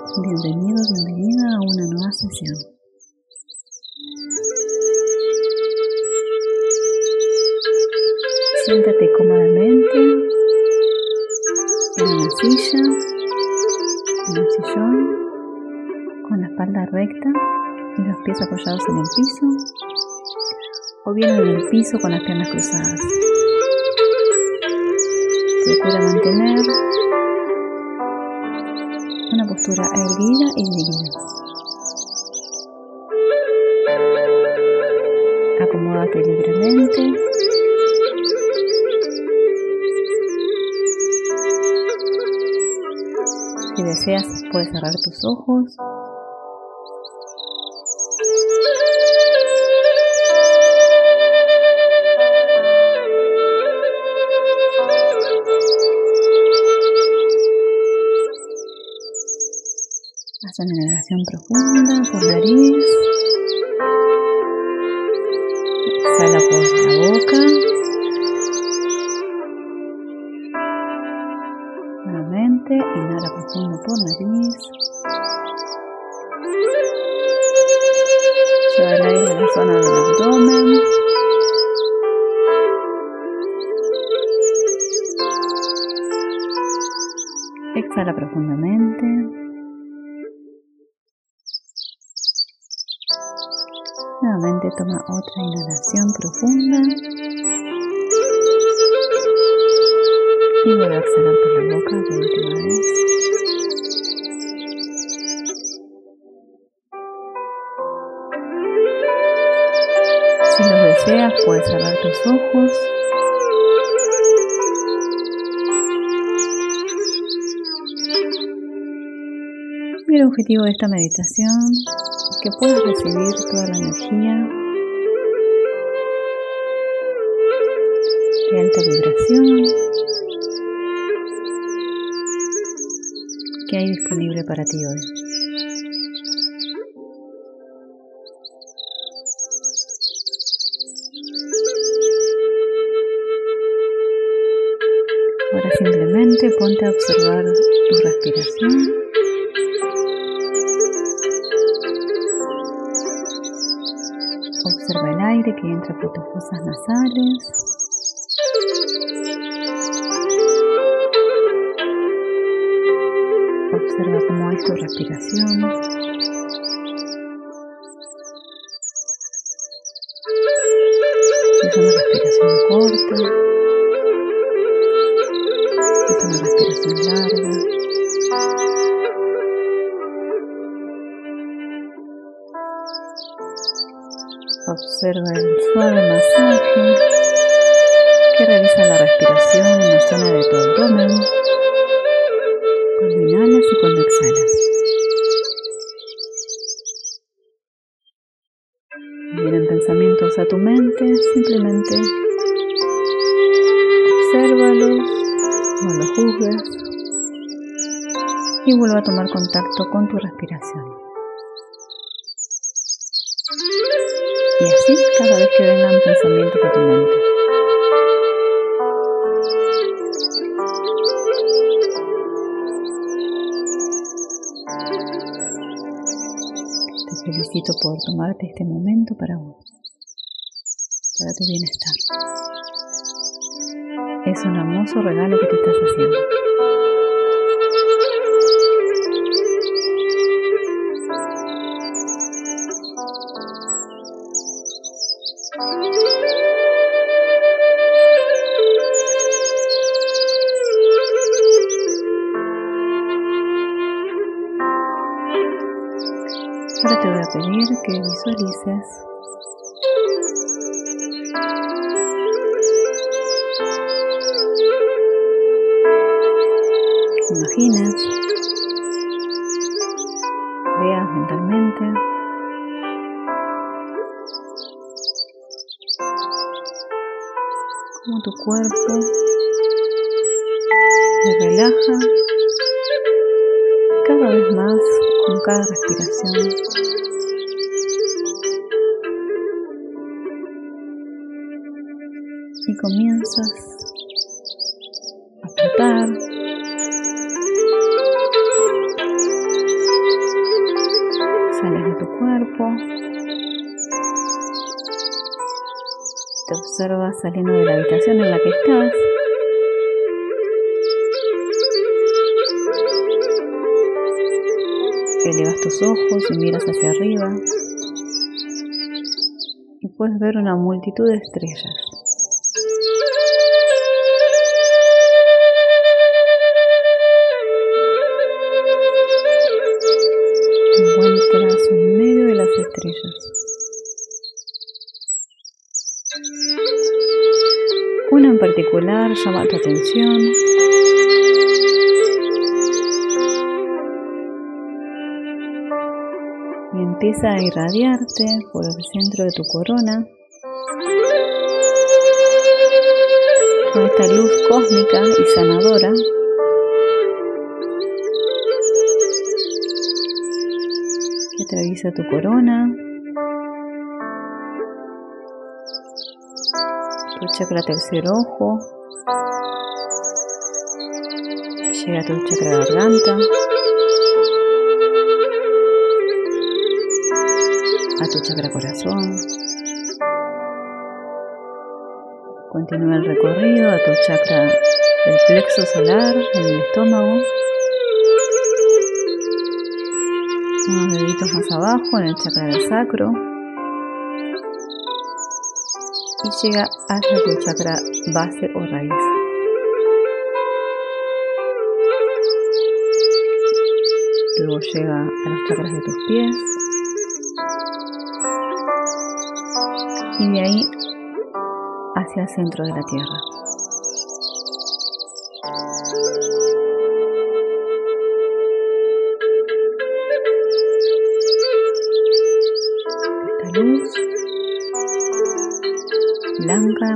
Bienvenido, bienvenida a una nueva sesión. Siéntate cómodamente en una silla, en un sillón, con la espalda recta y los pies apoyados en el piso, o bien en el piso con las piernas cruzadas. Procura mantener postura erguida y digna. Acomódate libremente. Si deseas, puedes cerrar tus ojos. Una inhalación profunda por nariz. Exhala por la boca. Nuevamente, inhala profundo por nariz. Lleva el aire a la zona del abdomen. Exhala profundamente. Nuevamente toma otra inhalación profunda y vuelve a por la boca por última vez. Si lo deseas, puedes cerrar tus ojos. Y el objetivo de esta meditación que puedas recibir toda la energía de alta vibración que hay disponible para ti hoy. Ahora simplemente ponte a observar tu respiración. Observa el aire que entra por tus fosas nasales. Observa cómo es tu respiración. Observa el suave masaje que realiza la respiración en la zona de tu abdomen cuando inhalas y cuando exhalas. Vienen pensamientos a tu mente, simplemente obsérvalos, no los juzgues y vuelve a tomar contacto con tu respiración. Y así cada vez que vengan pensamientos a tu mente. Te felicito por tomarte este momento para vos, para tu bienestar. Es un hermoso regalo que te estás haciendo. Pedir que visualices imagines, veas mentalmente. Cómo tu cuerpo se relaja cada vez más con cada respiración. Comienzas a flotar cuerpo. Te observas saliendo de la habitación en la que estás. Elevas tus ojos y miras hacia arriba y puedes ver una multitud de estrellas. Particular llama tu atención. Y empieza a irradiarte por el centro de tu corona. Con esta luz cósmica y sanadora. Que atraviesa tu corona, tu chakra tercer ojo, llega a tu chakra garganta, a tu chakra corazón. Continúa el recorrido a tu chakra del plexo solar, en el estómago. Unos deditos más abajo en el chakra del sacro. Llega hasta tu chakra base o raíz. Luego llega a los chakras de tus pies y de ahí hacia el centro de la tierra.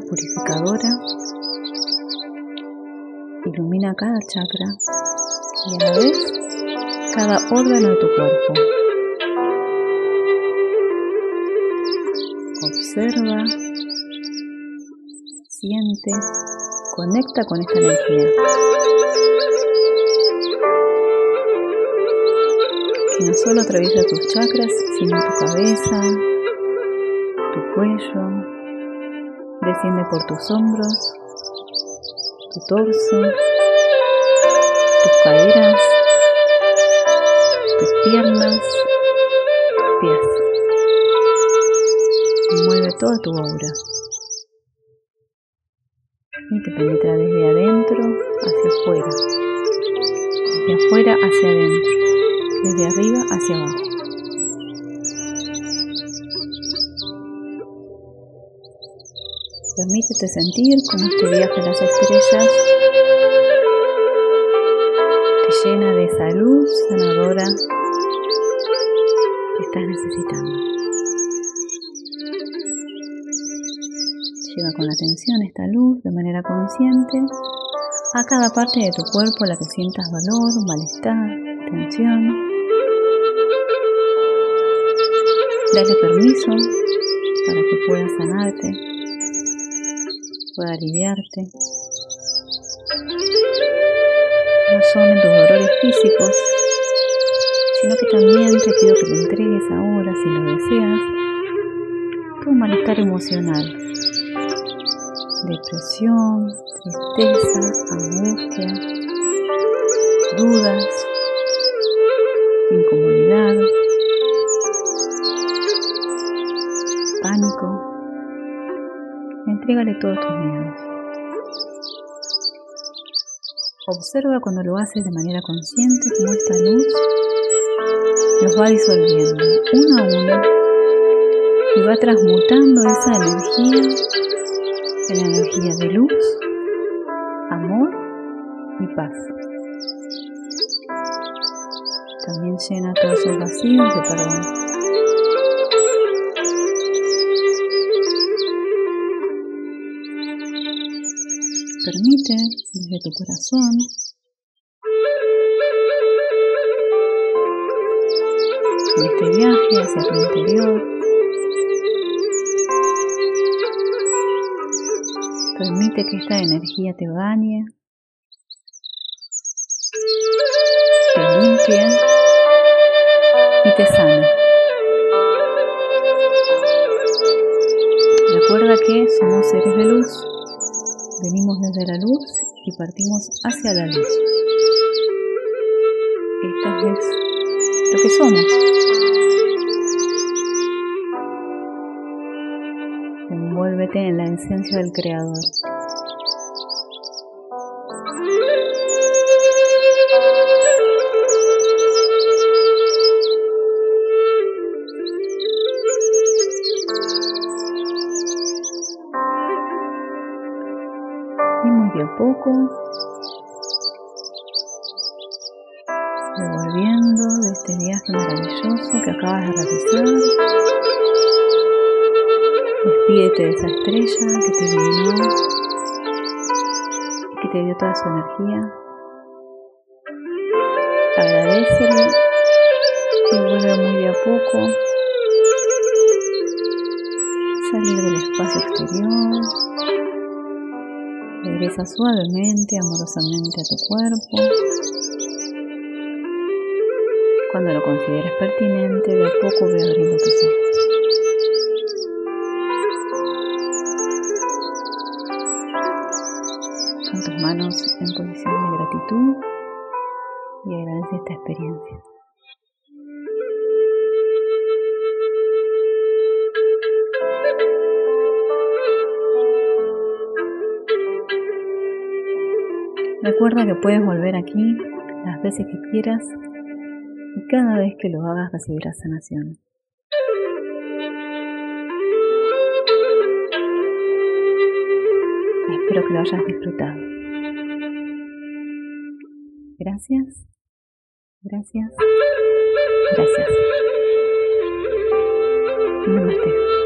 Purificadora, ilumina cada chakra y a la vez cada órgano de tu cuerpo. Observa, siente, conecta con esta energía. Que no solo atraviesa tus chakras, sino tu cabeza, tu cuello, desciende por tus hombros, tu torso, tus caderas, tus piernas, tus pies. Mueve toda tu aura y te penetra desde adentro hacia afuera, desde afuera hacia adentro, desde arriba hacia abajo. Permítete sentir cómo este viaje a las estrellas te llena de esa luz sanadora que estás necesitando. Lleva con atención esta luz de manera consciente a cada parte de tu cuerpo a la que sientas dolor, malestar, tensión. Dale permiso para que puedas sanarte pueda aliviarte. No son en tus dolores físicos, sino que también te pido que te entregues ahora, si lo deseas, tu malestar emocional, depresión, tristeza, angustia, dudas, incomodidad, pánico entrégale todos tus miedos. Observa cuando lo haces de manera consciente cómo esta luz los va disolviendo uno a uno y va transmutando esa energía en energía de luz, amor y paz. También llena todos esos vacíos de perdón. Permite desde tu corazón en este viaje hacia tu interior. Permite que esta energía te bañe, te limpie y te sane. Recuerda que somos seres de luz venimos desde la luz y partimos hacia la luz. Esto es lo que somos. Envuélvete en la esencia del Creador. De a poco, devolviendo de este viaje maravilloso que acabas de realizar. Despídete de esa estrella que te iluminó que te dio toda su energía. Agradecele y vuelve muy de a poco. Salir del espacio exterior. Regresa suavemente, amorosamente a tu cuerpo. Cuando lo consideres pertinente, de a poco ve abriendo tus ojos. Con tus manos en posición de gratitud y agradece esta experiencia. Recuerda que puedes volver aquí las veces que quieras y cada vez que lo hagas recibirás sanación. Espero que lo hayas disfrutado. Gracias, gracias, gracias. Namaste.